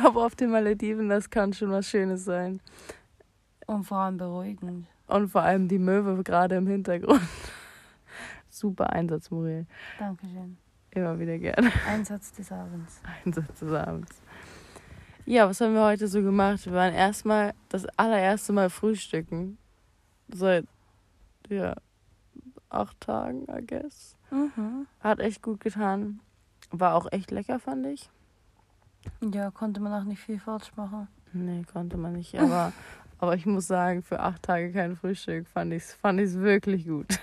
glaube, auf den Malediven, das kann schon was Schönes sein. Und vor allem beruhigend. Und vor allem die Möwe gerade im Hintergrund. Super Einsatz, Muriel. Dankeschön. Immer wieder gerne. Einsatz des Abends. Einsatz des Abends. Ja, was haben wir heute so gemacht? Wir waren erstmal das allererste Mal frühstücken. Seit, ja, acht Tagen, I guess. Mhm. Hat echt gut getan. War auch echt lecker, fand ich. Ja, konnte man auch nicht viel falsch machen. Nee, konnte man nicht. Aber, aber ich muss sagen, für acht Tage kein Frühstück fand ich es fand ich's wirklich gut.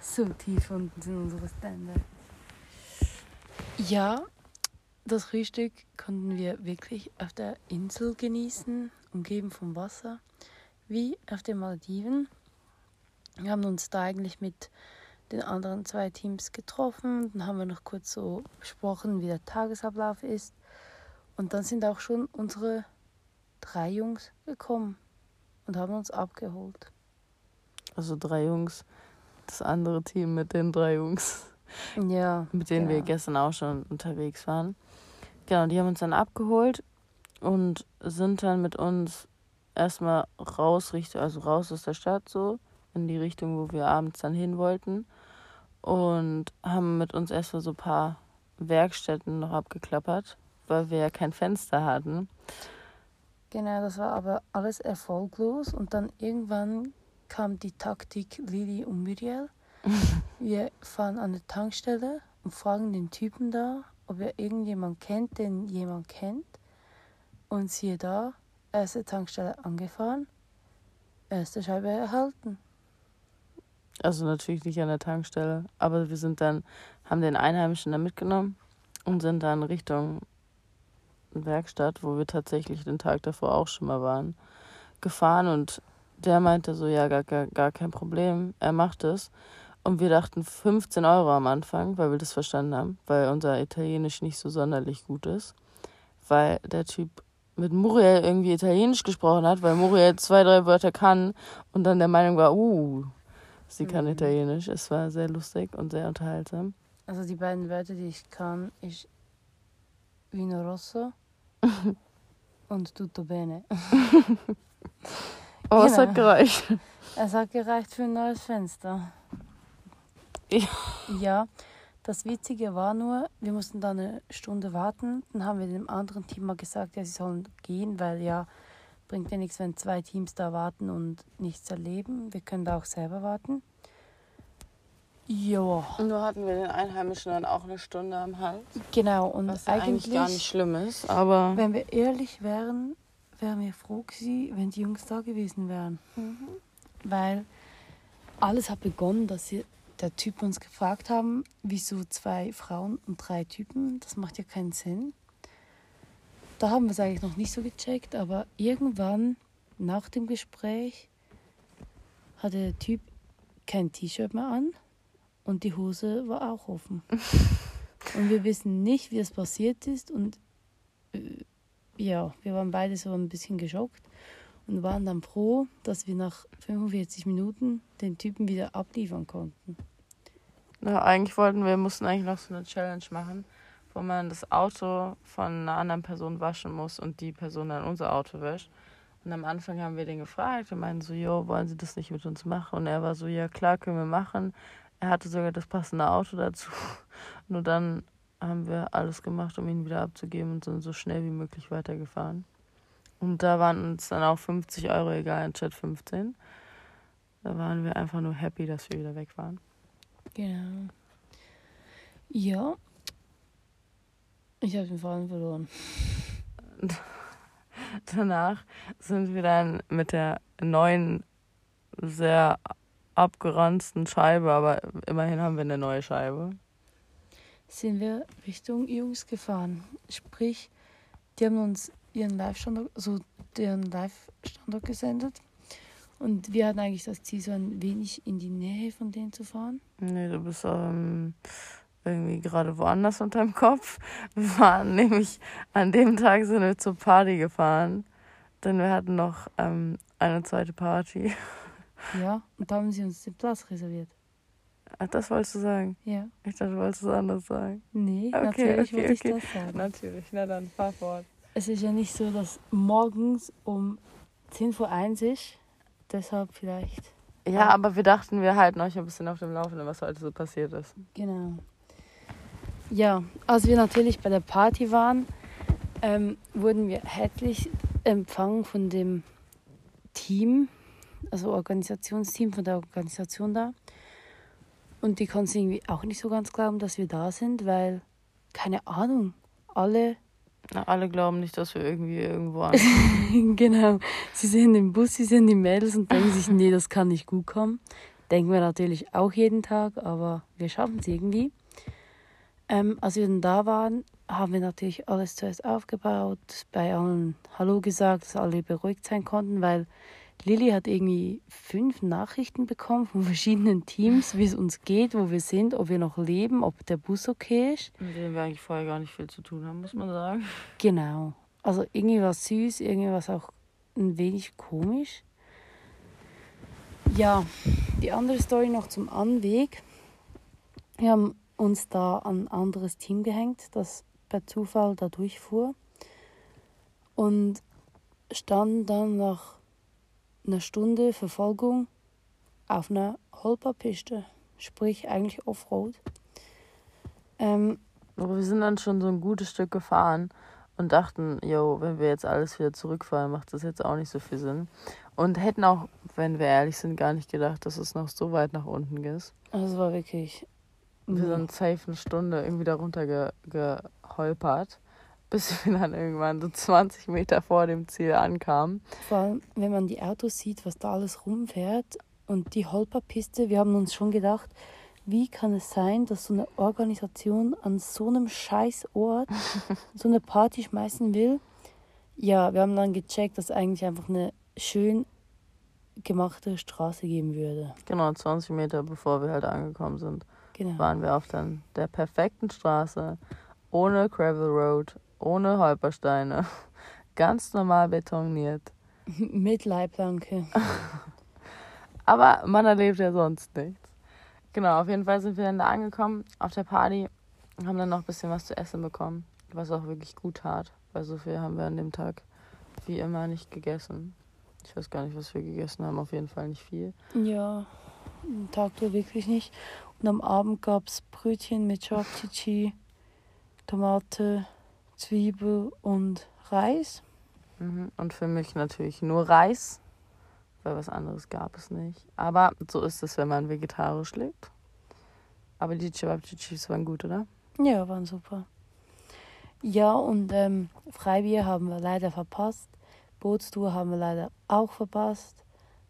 So tief unten sind unsere Standards. Ja, das Frühstück konnten wir wirklich auf der Insel genießen, umgeben vom Wasser, wie auf den Malediven. Wir haben uns da eigentlich mit den anderen zwei Teams getroffen. Dann haben wir noch kurz so besprochen, wie der Tagesablauf ist. Und dann sind auch schon unsere drei Jungs gekommen und haben uns abgeholt. Also drei Jungs. Das andere Team mit den drei Jungs, Ja. mit denen wir genau. gestern auch schon unterwegs waren. Genau, die haben uns dann abgeholt und sind dann mit uns erstmal raus, also raus aus der Stadt so, in die Richtung, wo wir abends dann hin wollten. Und haben mit uns erstmal so ein paar Werkstätten noch abgeklappert, weil wir ja kein Fenster hatten. Genau, das war aber alles erfolglos und dann irgendwann kam die Taktik Lili und Muriel. Wir fahren an eine Tankstelle und fragen den Typen da, ob er irgendjemand kennt, den jemand kennt. Und siehe da, erste Tankstelle angefahren, erste Scheibe erhalten. Also natürlich nicht an der Tankstelle, aber wir sind dann, haben den Einheimischen da mitgenommen und sind dann Richtung Werkstatt, wo wir tatsächlich den Tag davor auch schon mal waren, gefahren und der meinte so, ja, gar, gar, gar kein Problem, er macht es. Und wir dachten 15 Euro am Anfang, weil wir das verstanden haben, weil unser Italienisch nicht so sonderlich gut ist. Weil der Typ mit Muriel irgendwie Italienisch gesprochen hat, weil Muriel zwei, drei Wörter kann und dann der Meinung war, uh, sie kann Mhm. Italienisch. Es war sehr lustig und sehr unterhaltsam. Also die beiden Wörter, die ich kann, ist Vino Rosso und Tutto Bene. Es Genau. hat gereicht. Es hat gereicht für ein neues Fenster. Ja. Ja, das Witzige war nur, wir mussten da eine Stunde warten. Dann haben wir dem anderen Team mal gesagt, ja, sie sollen gehen, weil ja, bringt ja nichts, wenn zwei Teams da warten und nichts erleben. Wir können da auch selber warten. Ja, Nur hatten wir den Einheimischen dann auch eine Stunde am Hals. genau. Und Was eigentlich eigentlich, gar nicht schlimm ist, aber. wenn wir ehrlich wären, wären wir froh gewesen, wenn die Jungs da gewesen wären. Weil alles hat begonnen, dass sie, der Typ uns gefragt haben, wieso zwei Frauen und drei Typen, das macht ja keinen Sinn. Da haben wir es eigentlich noch nicht so gecheckt, aber irgendwann nach dem Gespräch hatte der Typ kein T-Shirt mehr an und die Hose war auch offen. und wir wissen nicht, wie es passiert ist und äh, ja, wir waren beide so ein bisschen geschockt und waren dann froh, dass wir nach 45 Minuten den Typen wieder abliefern konnten. Ja, eigentlich wollten wir, mussten eigentlich noch so eine Challenge machen, wo man das Auto von einer anderen Person waschen muss und die Person dann unser Auto wäscht. Und am Anfang haben wir den gefragt und meinten so, jo, wollen Sie das nicht mit uns machen? Und er war so, ja klar, können wir machen. Er hatte sogar das passende Auto dazu. Nur dann haben wir alles gemacht, um ihn wieder abzugeben und sind so schnell wie möglich weitergefahren. Und da waren uns dann auch 50 Euro egal anstatt 15. Da waren wir einfach nur happy, dass wir wieder weg waren. Genau. Ja. Ich habe den Faden verloren. Danach sind wir dann mit der neuen, sehr abgeranzten Scheibe, aber immerhin haben wir eine neue Scheibe. Sind wir Richtung Jungs gefahren. Sprich, die haben uns ihren Live-Standort, so deren Live-Standort gesendet. Und wir hatten eigentlich das Ziel, so ein wenig in die Nähe von denen zu fahren. Nee, du bist ähm, irgendwie gerade woanders unterm Kopf. Wir waren nämlich, an dem Tag sind wir zur Party gefahren, denn wir hatten noch ähm, eine zweite Party. Ja, und da haben sie uns den Platz reserviert. Ach, das wolltest du sagen? Ja. Ich dachte, du wolltest es anders sagen. Nee, Okay, natürlich okay, wollte ich okay. das sagen. Natürlich, na dann, fahr fort. Es ist ja nicht so, dass morgens um 10 vor 1 ist. Deshalb vielleicht. Ja, Ah. aber wir dachten, wir halten euch ein bisschen auf dem Laufenden, was heute so passiert ist. Genau. Ja, als wir natürlich bei der Party waren, ähm, wurden wir herzlich empfangen von dem Team, also Organisationsteam von der Organisation da. Und die konnten es irgendwie auch nicht so ganz glauben, dass wir da sind, weil, keine Ahnung, alle, Na, alle glauben nicht, dass wir irgendwie irgendwo an. genau, sie sehen den Bus, sie sehen die Mädels und denken sich, nee, das kann nicht gut kommen. Denken wir natürlich auch jeden Tag, aber wir schaffen es irgendwie. Ähm, als wir dann da waren, haben wir natürlich alles zuerst aufgebaut, bei allen Hallo gesagt, dass alle beruhigt sein konnten, weil Lilly hat irgendwie fünf Nachrichten bekommen von verschiedenen Teams, wie es uns geht, wo wir sind, ob wir noch leben, ob der Bus okay ist. mit denen wir eigentlich vorher gar nicht viel zu tun haben, muss man sagen. Genau. Also irgendwie was süß, irgendwie was auch ein wenig komisch. Ja, die andere Story noch zum Anweg. Wir haben uns da an ein anderes Team gehängt, das per Zufall da durchfuhr. Und standen dann nach einer Stunde Verfolgung auf einer Holperpiste, sprich eigentlich Offroad. Ähm, Aber wir sind dann schon so ein gutes Stück gefahren und dachten, yo, wenn wir jetzt alles wieder zurückfahren, macht das jetzt auch nicht so viel Sinn. Und hätten auch, wenn wir ehrlich sind, gar nicht gedacht, dass es noch so weit nach unten ist. also es war wirklich. Wir sind safe eine Stunde irgendwie darunter ge geholpert, bis wir dann irgendwann so 20 Meter vor dem Ziel ankamen. Vor allem, wenn man die Autos sieht, was da alles rumfährt und die Holperpiste, wir haben uns schon gedacht, wie kann es sein, dass so eine Organisation an so einem scheiß Ort so eine Party schmeißen will? Ja, wir haben dann gecheckt, dass es eigentlich einfach eine schön gemachte Straße geben würde. Genau, 20 Meter bevor wir halt angekommen sind, Genau. waren wir auf dann der perfekten Straße, ohne Gravel Road, ohne Holpersteine, ganz normal betoniert. Mit Leitplanke. Aber man erlebt ja sonst nichts. Genau, auf jeden Fall sind wir dann da angekommen auf der Party und haben dann noch ein bisschen was zu essen bekommen, was auch wirklich gut tat, weil so viel haben wir an dem Tag wie immer nicht gegessen. Ich weiß gar nicht, was wir gegessen haben, auf jeden Fall nicht viel. Ja, am Tag war wirklich nicht. Und am Abend gab es Brötchen mit Chapchichi, Tomate, Zwiebel und Reis. Mhm. Und für mich natürlich nur Reis, weil was anderes gab es nicht. Aber so ist es, wenn man vegetarisch lebt. Aber die Chibabchichis waren gut, oder? Ja, waren super. Ja, und ähm, Freibier haben wir leider verpasst. Bootstour haben wir leider auch verpasst.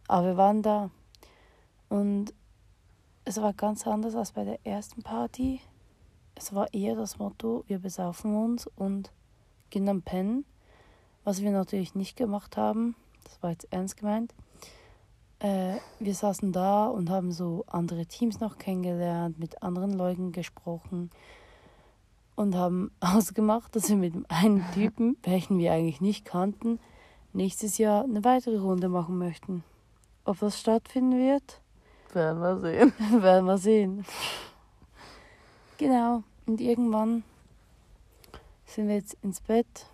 Aber wir waren da. Und es war ganz anders als bei der ersten Party. Es war eher das Motto, wir besaufen uns und gehen dann pennen. Was wir natürlich nicht gemacht haben. Das war jetzt ernst gemeint. Äh, wir saßen da und haben so andere Teams noch kennengelernt, mit anderen Leuten gesprochen und haben ausgemacht, dass wir mit dem einen Typen, welchen wir eigentlich nicht kannten, nächstes Jahr eine weitere Runde machen möchten. Ob das stattfinden wird, Werden wir sehen. werden wir sehen. Genau. Und irgendwann sind wir jetzt ins Bett,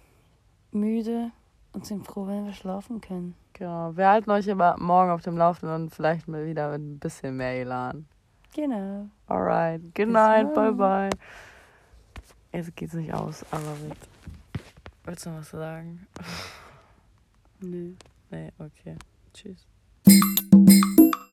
müde und sind froh, wenn wir schlafen können. Genau. Wir halten euch aber morgen auf dem Laufenden und vielleicht mal wieder mit ein bisschen mehr Elan. Genau. Alright. Good Bis night. Bye morgen. bye. Jetzt geht's nicht aus, aber wird. Willst du noch was sagen? Nö. Nee, okay. Tschüss.